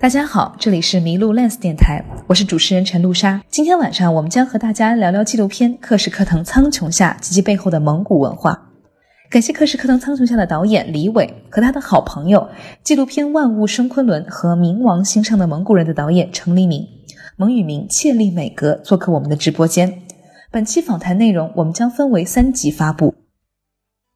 大家好，这里是麋鹿 Lens 电台，我是主持人陈露莎。今天晚上我们将和大家聊聊纪录片《克什克腾苍穹下》及其背后的蒙古文化。感谢《克什克腾苍穹下》的导演李伟和他的好朋友纪录片《万物生昆仑》和《冥王星上的蒙古人》的导演程黎明、蒙语明切利美格做客我们的直播间。本期访谈内容我们将分为三集发布。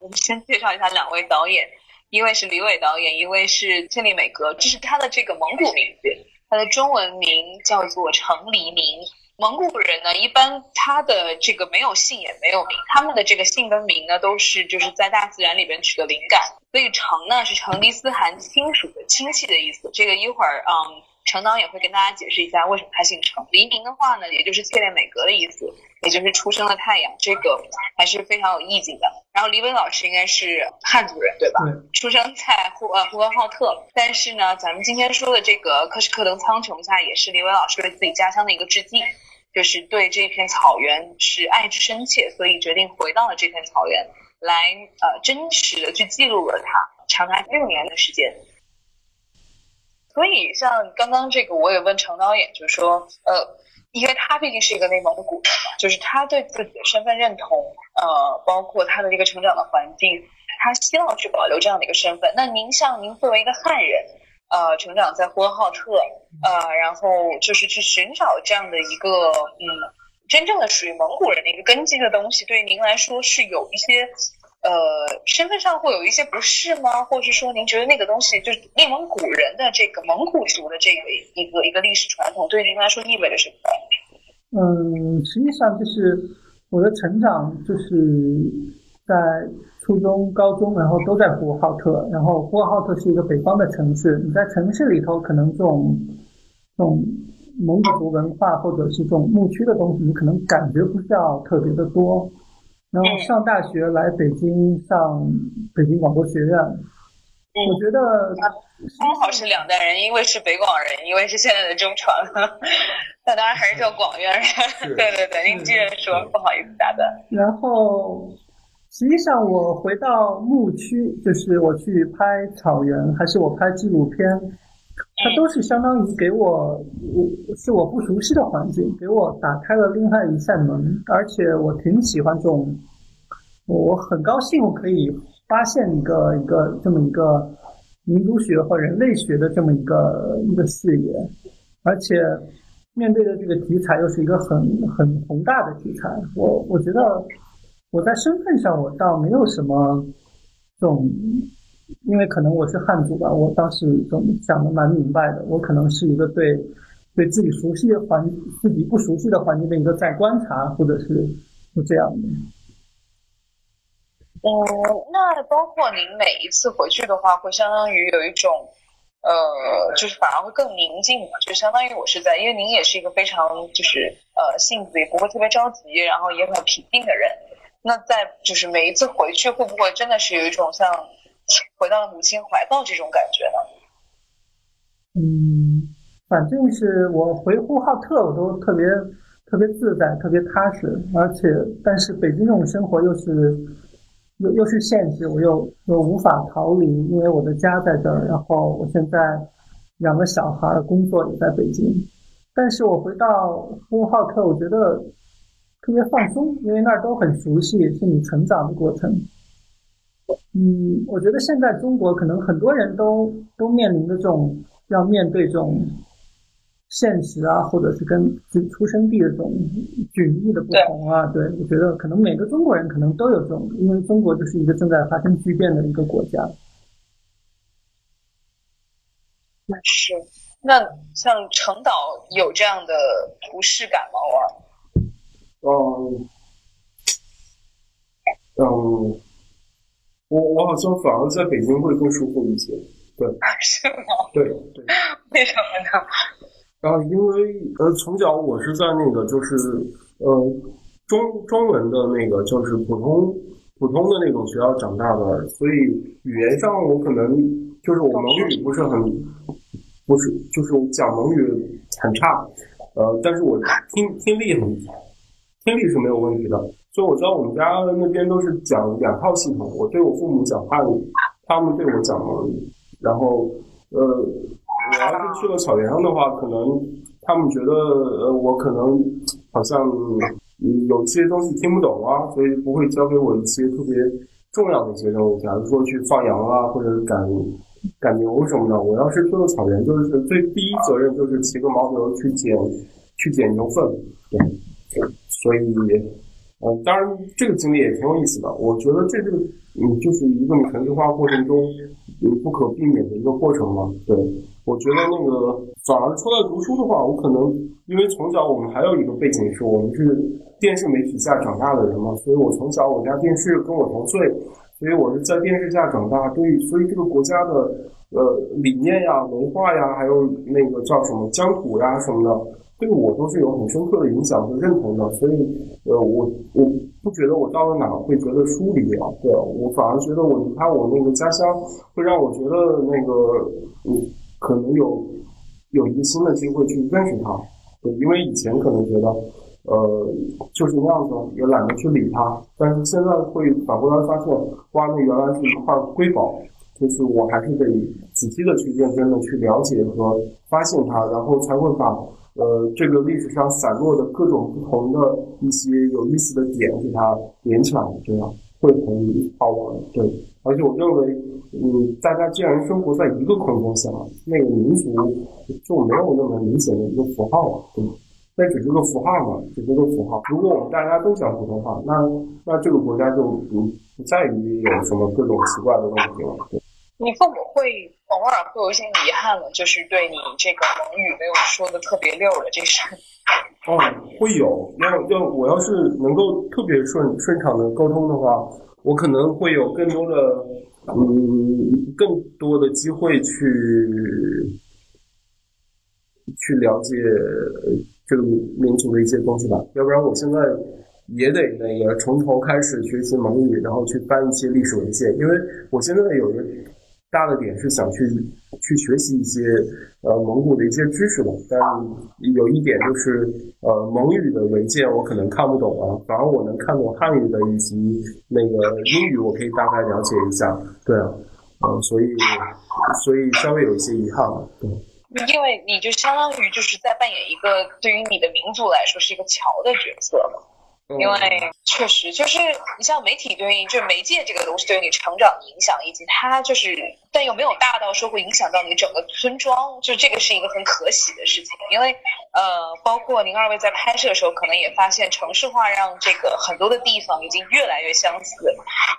我们先介绍一下两位导演。一位是李伟导演，一位是千里美格，这是他的这个蒙古名字，他的中文名叫做程黎明。蒙古人呢，一般他的这个没有姓也没有名，他们的这个姓跟名呢，都是就是在大自然里边取得灵感，所以程呢是成吉思汗亲属的亲戚的意思。这个一会儿嗯。程导也会跟大家解释一下为什么他姓程。黎明的话呢，也就是切列美格的意思，也就是出生的太阳，这个还是非常有意境的。然后李伟老师应该是汉族人对吧？出生在呼呃呼和浩特，但是呢，咱们今天说的这个克什克腾苍穹下，也是李伟老师对自己家乡的一个致敬，就是对这片草原是爱之深切，所以决定回到了这片草原，来呃真实的去记录了它长达六年的时间。所以，像刚刚这个，我也问程导演，就是说，呃，因为他毕竟是一个内蒙古人嘛，就是他对自己的身份认同，呃，包括他的这个成长的环境，他希望去保留这样的一个身份。那您像您作为一个汉人，呃，成长在呼和浩特，呃，然后就是去寻找这样的一个，嗯，真正的属于蒙古人的一个根基的东西，对您来说是有一些。呃，身份上会有一些不适吗？或者是说，您觉得那个东西就是内蒙古人的这个蒙古族的这个一个一个历史传统，对您来说意味着什么？嗯，实际上就是我的成长就是在初中、高中，然后都在呼和浩特。然后呼和浩特是一个北方的城市，你在城市里头可能这种这种蒙古族文化或者是这种牧区的东西，你可能感觉不到特别的多。然后上大学来北京上北京广播学院，我觉得刚好是两代人，因为是北广人，因为是现在的中传，那当然还是叫广院人。对对对，您接着说，不好意思打断。然后实际上我回到牧区，就是我去拍草原，还是我拍纪录片。它都是相当于给我，我是我不熟悉的环境，给我打开了另外一扇门，而且我挺喜欢这种，我很高兴我可以发现一个一个这么一个民族学和人类学的这么一个一个视野，而且面对的这个题材又是一个很很宏大的题材，我我觉得我在身份上我倒没有什么这种。因为可能我是汉族吧，我当时总想的蛮明白的。我可能是一个对对自己熟悉的环、自己不熟悉的环境的一个在观察，或者是是这样的。嗯，那包括您每一次回去的话，会相当于有一种呃，就是反而会更宁静嘛？就相当于我是在，因为您也是一个非常就是呃性子也不会特别着急，然后也很平静的人。那在就是每一次回去，会不会真的是有一种像？回到了母亲怀抱这种感觉呢？嗯，反正是我回呼和浩特，我都特别特别自在，特别踏实。而且，但是北京这种生活又是又又是现实，我又又无法逃离，因为我的家在这儿。然后我现在两个小孩，工作也在北京。但是我回到呼和浩特，我觉得特别放松，因为那儿都很熟悉，是你成长的过程。嗯，我觉得现在中国可能很多人都都面临着这种要面对这种现实啊，或者是跟就出生地的这种迥异的不同啊。对，我觉得可能每个中国人可能都有这种，因为中国就是一个正在发生巨变的一个国家。那是，那像成岛有这样的不适感吗？我，嗯，嗯。我我好像反而在北京会更舒服一些，对，是吗？对对，为什么呢？然后因为呃，从小我是在那个就是呃中中文的那个就是普通普通的那种学校长大的，所以语言上我可能就是我蒙语不是很不是就是讲蒙语很差，呃，但是我听听力很听力是没有问题的。所以我知道我们家那边都是讲两套系统，我对我父母讲汉语，他们对我讲蒙语。然后，呃，我要是去了草原上的话，可能他们觉得呃我可能好像有些东西听不懂啊，所以不会教给我一些特别重要的一些任务，假如说去放羊啊，或者赶赶牛什么的。我要是去了草原，就是最第一责任就是骑个牦牛去捡去捡牛粪，对，所以。呃，当然，这个经历也挺有意思的。我觉得这是，嗯，就是一个你城市化过程中，嗯，不可避免的一个过程嘛。对，我觉得那个反而出来读书的话，我可能因为从小我们还有一个背景是我们是电视媒体下长大的人嘛，所以我从小我家电视跟我同岁，所以我是在电视下长大，对，所以这个国家的呃理念呀、文化呀，还有那个叫什么疆土呀什么的。这个我都是有很深刻的影响和认同的，所以，呃，我我不觉得我到了哪会觉得疏离啊，对我反而觉得我离开我那个家乡，会让我觉得那个，嗯，可能有有一个新的机会去认识他，对，因为以前可能觉得，呃，就是那样子，也懒得去理他，但是现在会反过来发现，哇，那原来是一块瑰宝，就是我还是得仔细的去认真的去了解和发现它，然后才会把。呃，这个历史上散落的各种不同的一些有意思的点，给它连起来，这样会很好玩。对，而且我认为，嗯，大家既然生活在一个空间下，那个民族就没有那么明显的一个符号了，对那只是个符号嘛，只是个符号。如果我们大家都讲普通话，那那这个国家就不不在于有什么各种奇怪的问题了。对。你父母会偶尔会有一些遗憾了，就是对你这个蒙语没有说的特别溜的这事。哦，会有。要要我要是能够特别顺顺畅的沟通的话，我可能会有更多的嗯更多的机会去去了解这个民族的一些东西吧。要不然我现在也得那个从头开始学习蒙语，然后去翻一些历史文献，因为我现在有个。大的点是想去去学习一些呃蒙古的一些知识吧，但有一点就是呃蒙语的文件我可能看不懂啊，反而我能看懂汉语的以及那个英语，我可以大概了解一下。对啊，嗯，所以所以稍微有一些遗憾。对，因为你就相当于就是在扮演一个对于你的民族来说是一个桥的角色嘛。因为确实就是你像媒体对于就是媒介这个东西对于你成长的影响，以及它就是，但又没有大到说会影响到你整个村庄，就这个是一个很可喜的事情。因为呃，包括您二位在拍摄的时候，可能也发现城市化让这个很多的地方已经越来越相似，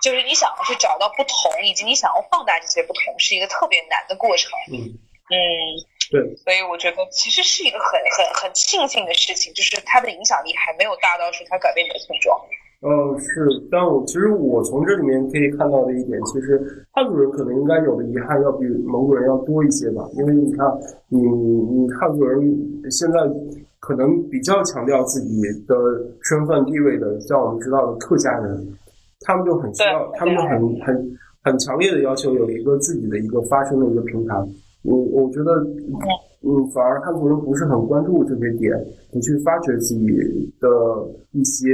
就是你想要去找到不同，以及你想要放大这些不同，是一个特别难的过程。嗯嗯。对，所以我觉得其实是一个很很很庆幸的事情，就是它的影响力还没有大到说它改变你的村庄。嗯，是，但我其实我从这里面可以看到的一点，其实汉族人可能应该有的遗憾要比蒙古人要多一些吧，因为你看，你你汉族人现在可能比较强调自己的身份地位的，像我们知道的客家人，他们就很需要，他们就很很很强烈的要求有一个自己的一个发声的一个平台。我我觉得，嗯，反而汉族人不是很关注这些点，不去发掘自己的一些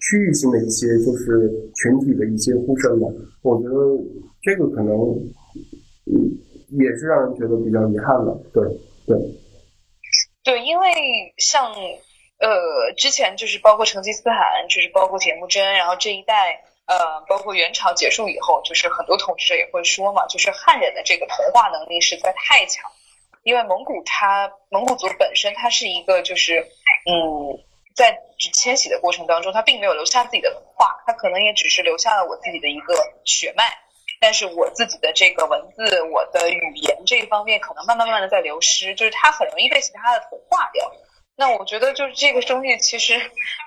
区域性的一些就是群体的一些呼声吧。我觉得这个可能，嗯，也是让人觉得比较遗憾的。对对对，因为像呃，之前就是包括成吉思汗，就是包括铁木真，然后这一代。呃，包括元朝结束以后，就是很多统治者也会说嘛，就是汉人的这个同化能力实在太强，因为蒙古它蒙古族本身它是一个就是嗯，在迁徙的过程当中，它并没有留下自己的文化，它可能也只是留下了我自己的一个血脉，但是我自己的这个文字、我的语言这一方面可能慢慢慢慢的在流失，就是它很容易被其他的同化掉。那我觉得就是这个东西其实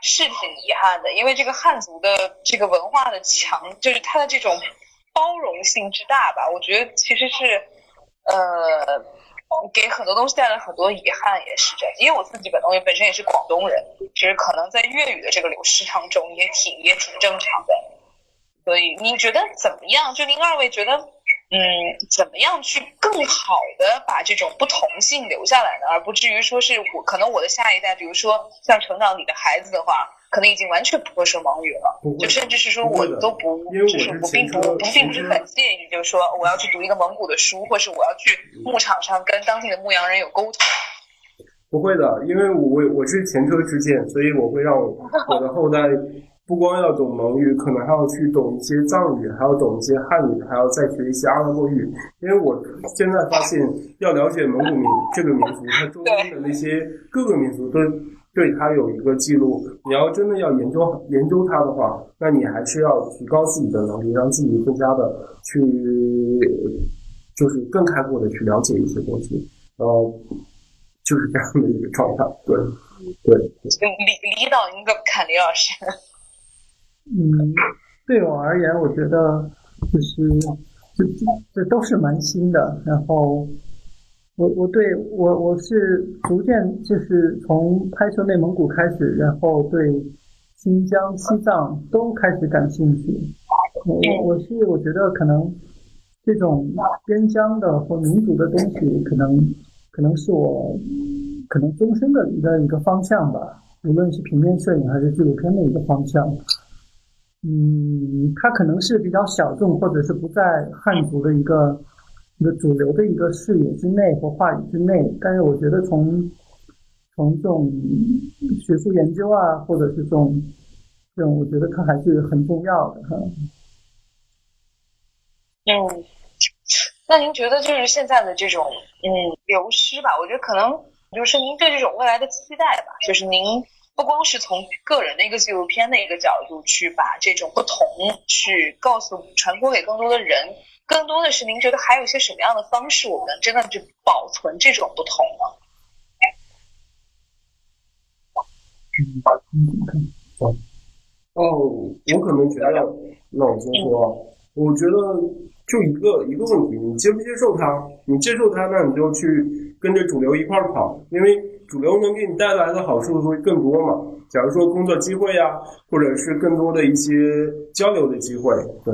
是挺遗憾的，因为这个汉族的这个文化的强，就是它的这种包容性之大吧，我觉得其实是呃给很多东西带来很多遗憾，也是这样。因为我自己本东西本身也是广东人，其实可能在粤语的这个流失当中也挺也挺正常的。所以你觉得怎么样？就您二位觉得？嗯，怎么样去更好的把这种不同性留下来呢？而不至于说是我可能我的下一代，比如说像成长你的孩子的话，可能已经完全不会说蒙语了，就甚至是说我都不，就是我并不不并不是很介意，就是说我要去读一个蒙古的书，或是我要去牧场上跟当地的牧羊人有沟通。不会的，因为我我是前车之鉴，所以我会让我的后代不光要懂蒙语，可能还要去懂一些藏语，还要懂一些汉语，还要再学一些阿拉伯语。因为我现在发现，要了解蒙古民这个民族，它周边的那些各个民族都对它有一个记录。你要真的要研究研究它的话，那你还是要提高自己的能力，让自己更加的去，就是更开阔的去了解一些东西。呃。就是这样的一个状态，对，对。李李导，您怎么看李老师？嗯，对我而言，我觉得就是这这都是蛮新的。然后我我对我我是逐渐就是从拍摄内蒙古开始，然后对新疆、西藏都开始感兴趣。我我是我觉得可能这种边疆的或民族的东西可能。可能是我可能终身的一个一个方向吧，无论是平面摄影还是纪录片的一个方向。嗯，它可能是比较小众，或者是不在汉族的一个一个主流的一个视野之内或话语之内。但是我觉得从从这种学术研究啊，或者是这种这种，我觉得它还是很重要的哈。嗯。那您觉得就是现在的这种嗯流失吧？我觉得可能就是您对这种未来的期待吧。就是您不光是从个人的一个纪录片的一个角度去把这种不同去告诉传播给更多的人，更多的是您觉得还有一些什么样的方式，我们真的去保存这种不同呢？哦，我可能觉得，那我先说，我觉得。就一个一个问题，你接不接受它？你接受它，那你就去跟着主流一块儿跑，因为主流能给你带来的好处会更多嘛。假如说工作机会呀，或者是更多的一些交流的机会，对，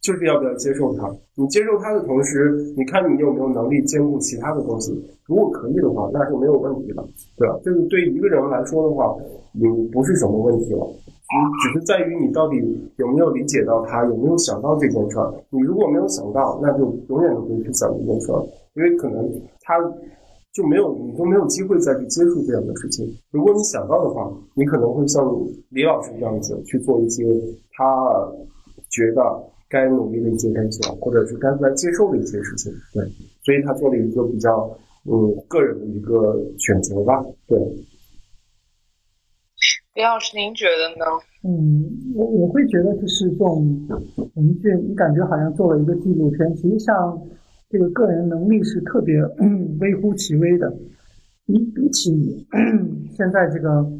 就是要不要接受它？你接受它的同时，你看你有没有能力兼顾其他的东西？如果可以的话，那是没有问题的，对吧？就是对一个人来说的话，你不是什么问题了。你只是在于你到底有没有理解到他，有没有想到这件事儿。你如果没有想到，那就永远都不会去想这件事儿，因为可能他就没有，你都没有机会再去接触这样的事情。如果你想到的话，你可能会像李老师这样子去做一些他觉得该努力的一些东西，或者是该来接受的一些事情。对，所以他做了一个比较嗯个人的一个选择吧。对。李老师，您觉得呢？嗯，我我会觉得就是这种，我们这你感觉好像做了一个纪录片，实际上这个个人能力是特别微乎其微的。你比起现在这个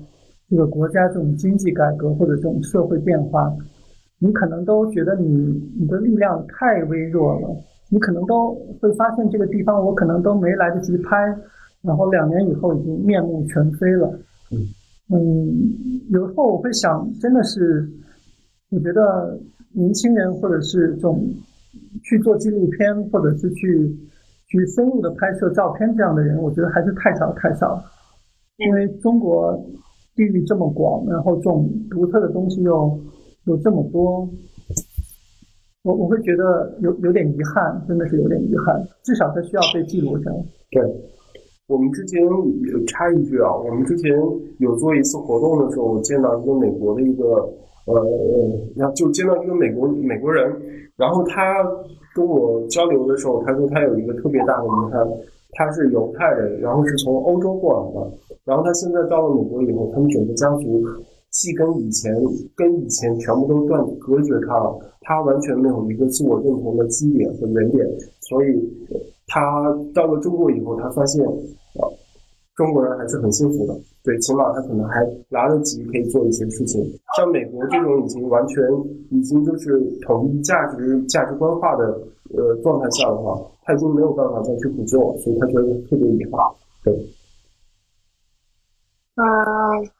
这个国家这种经济改革或者这种社会变化，你可能都觉得你你的力量太微弱了。你可能都会发现这个地方我可能都没来得及拍，然后两年以后已经面目全非了。嗯。嗯，有时候我会想，真的是，我觉得年轻人或者是这种去做纪录片，或者是去去深入的拍摄照片这样的人，我觉得还是太少太少了。因为中国地域这么广，然后这种独特的东西又有这么多，我我会觉得有有点遗憾，真的是有点遗憾。至少它需要被记录下来。对。我们之前插一句啊，我们之前有做一次活动的时候，我见到一个美国的一个呃，然后就见到一个美国美国人，然后他跟我交流的时候，他说他有一个特别大的遗憾，他是犹太人，然后是从欧洲过来的，然后他现在到了美国以后，他们整个家族既跟以前跟以前全部都断隔绝开了，他完全没有一个自我认同的基点和原点，所以他到了中国以后，他发现。啊，中国人还是很幸福的，对，起码他可能还来得及可以做一些事情。像美国这种已经完全已经就是统一价值价值观化的呃状态下的话，他已经没有办法再去补救，所以他觉得特别遗憾。对，嗯，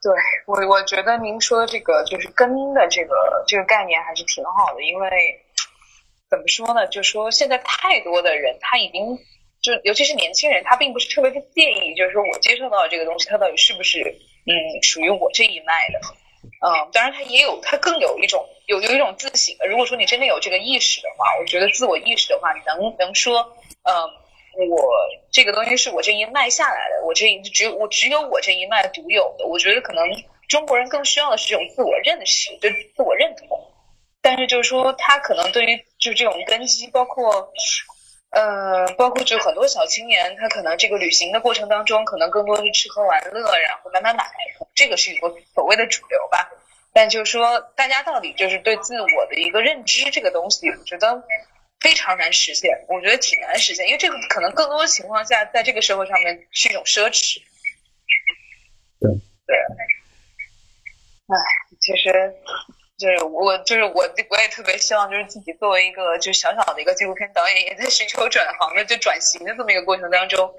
对我我觉得您说这个就是根的这个这个概念还是挺好的，因为怎么说呢？就说现在太多的人他已经。就尤其是年轻人，他并不是特别的介意，就是说我接受到的这个东西，它到底是不是嗯属于我这一脉的。嗯，当然他也有，他更有一种有有一种自省。如果说你真的有这个意识的话，我觉得自我意识的话，你能能说，嗯，我这个东西是我这一脉下来的，我这一只有我只有我这一脉独有的。我觉得可能中国人更需要的是这种自我认识，就自我认同。但是就是说，他可能对于就是这种根基，包括。呃，包括就很多小青年，他可能这个旅行的过程当中，可能更多是吃喝玩乐，然后买买买，这个是一个所谓的主流吧。但就是说，大家到底就是对自我的一个认知这个东西，我觉得非常难实现。我觉得挺难实现，因为这个可能更多的情况下，在这个社会上面是一种奢侈。对对，哎，其实。就是我，就是我，我也特别希望，就是自己作为一个就小小的一个纪录片导演，也在寻求转行的就转型的这么一个过程当中，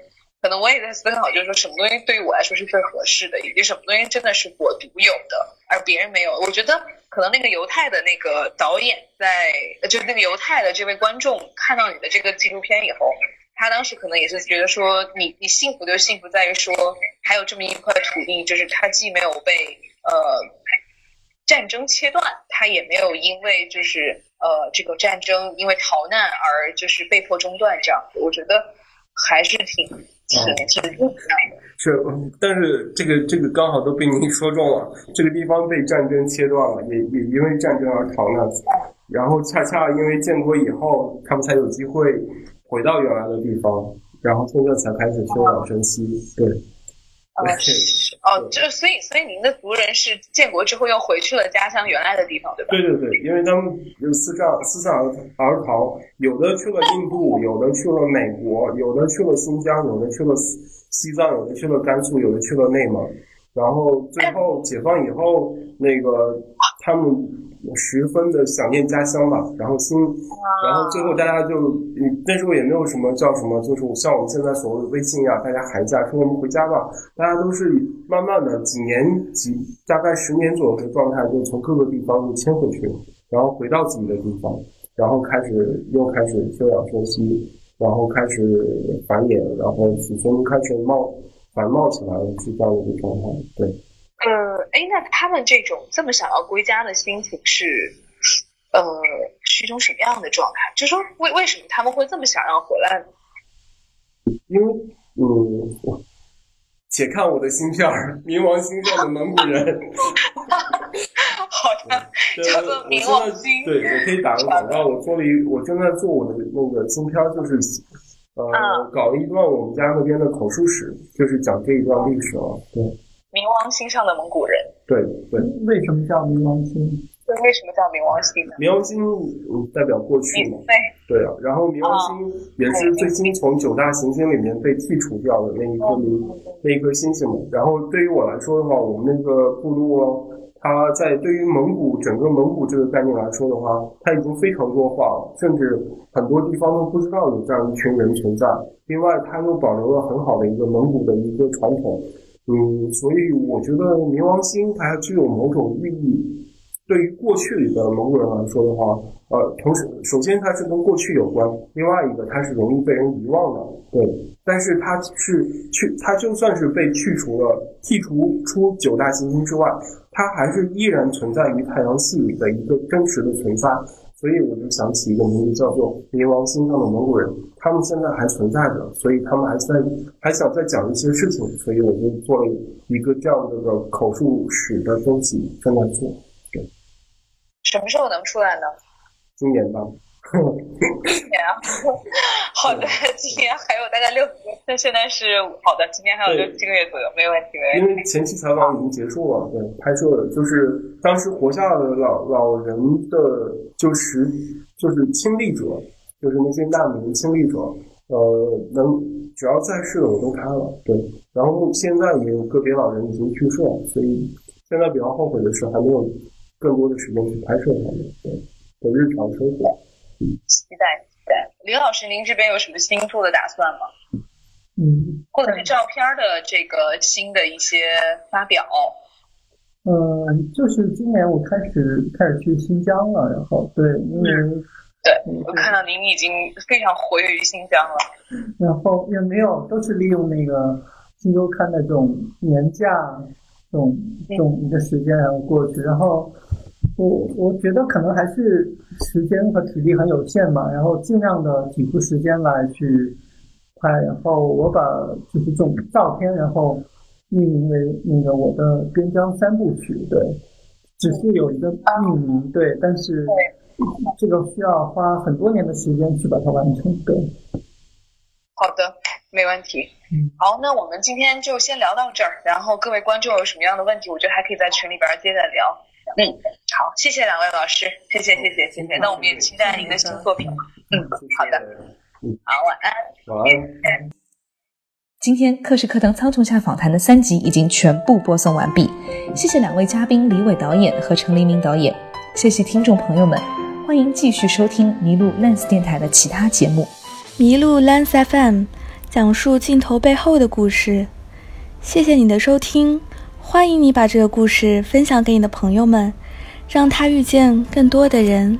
可能我也在思考，就是说什么东西对于我来说是最合适的，以及什么东西真的是我独有的，而别人没有。我觉得可能那个犹太的那个导演在，就是那个犹太的这位观众看到你的这个纪录片以后，他当时可能也是觉得说，你你幸福就幸福在于说，还有这么一块土地，就是它既没有被呃。战争切断，他也没有因为就是呃这个战争因为逃难而就是被迫中断这样，我觉得还是挺挺挺不一样的。是，但是这个这个刚好都被您说中了，这个地方被战争切断了，也也因为战争而逃难，然后恰恰因为建国以后，他们才有机会回到原来的地方，然后现在才开始休养生息，对。哦，是哦，就所以所以您的族人是建国之后又回去了家乡原来的地方，对吧？对对对，因为他们有四散四散而而逃，有的去了印度，有的去了美国，有的去了新疆，有的去了西藏，有的去了甘肃，有的去了内蒙，然后最后解放以后，那个他们。十分的想念家乡吧，然后心，然后最后大家就，那时候也没有什么叫什么，就是像我们现在所谓的微信啊，大家寒假说我们回家吧，大家都是慢慢的几年几大概十年左右的状态，就从各个地方就迁回去，然后回到自己的地方，然后开始又开始休养生息，然后开始繁衍，然后子孙开始冒繁茂起来了，是这样的一个状态，对。呃，哎，那他们这种这么想要归家的心情是，呃，是一种什么样的状态？就说为为什么他们会这么想要回来呢？因为，嗯，且看我的芯片儿，冥王星上的蒙古人。好的，叫做冥王星。对，我可以打个广告，我做了一，我正在做我的那个芯片，就是，呃，搞了一段我们家那边的口述史，就是讲这一段历史啊，对。冥王星上的蒙古人，对对，为什么叫冥王星？对，为什么叫冥王星呢？冥王星代表过去嘛，对啊。然后冥王星也是最新从九大行星里面被剔除掉的那一颗明那一颗星星嘛。然后对于我来说的话，我们那个部落，它在对于蒙古整个蒙古这个概念来说的话，它已经非常弱化了，甚至很多地方都不知道有这样一群人存在。另外，它又保留了很好的一个蒙古的一个传统。嗯，所以我觉得冥王星它具有某种寓意。对于过去的蒙古人来说的话，呃，同时首先它是跟过去有关，另外一个它是容易被人遗忘的，对。但是它是去，它就算是被去除了、剔除出九大行星之外，它还是依然存在于太阳系里的一个真实的存在。所以我就想起一个名字叫做冥王星上的蒙古人，他们现在还存在着，所以他们还在还想再讲一些事情，所以我就做了一个这样的个口述史的东西正在做。对，什么时候能出来呢？今年吧。今年啊，好的，今年还有大概六，那现在是好的，今年还有六七个月左右，没问题，没问题。因为前期采访已经结束了，对，拍摄就是当时活下的老老人的，就是就是亲历者，就是那些难民亲历者，呃，能只要在世的我都拍了，对。然后现在也有个别老人已经去世了，所以现在比较后悔的是还没有更多的时间去拍摄他们对的日常生活。期待期待，林老师，您这边有什么新做的打算吗？嗯，或者是照片的这个新的一些发表？呃，就是今年我开始开始去新疆了，然后对，因为对我看到您已经非常活跃于新疆了，然后也没有，都是利用那个新周刊的这种年假。这种这种一个时间然后过去，然后我我觉得可能还是时间和体力很有限嘛，然后尽量的挤出时间来去拍，然后我把就是这种照片，然后命名为那个我的边疆三部曲，对，只是有一个命名，对，但是这个需要花很多年的时间去把它完成，对。好的，没问题。嗯，好，那我们今天就先聊到这儿。然后各位观众有什么样的问题，我觉得还可以在群里边接着聊。嗯，好，谢谢两位老师，谢谢谢谢谢谢。那我们也期待您的新作品。嗯，好的，好，晚安。晚安。今天课时课堂苍穹下访谈的三集已经全部播送完毕，谢谢两位嘉宾李伟导演和陈黎明导演，谢谢听众朋友们，欢迎继续收听麋鹿 Lens 电台的其他节目。麋鹿 Lens FM 讲述镜头背后的故事。谢谢你的收听，欢迎你把这个故事分享给你的朋友们，让他遇见更多的人。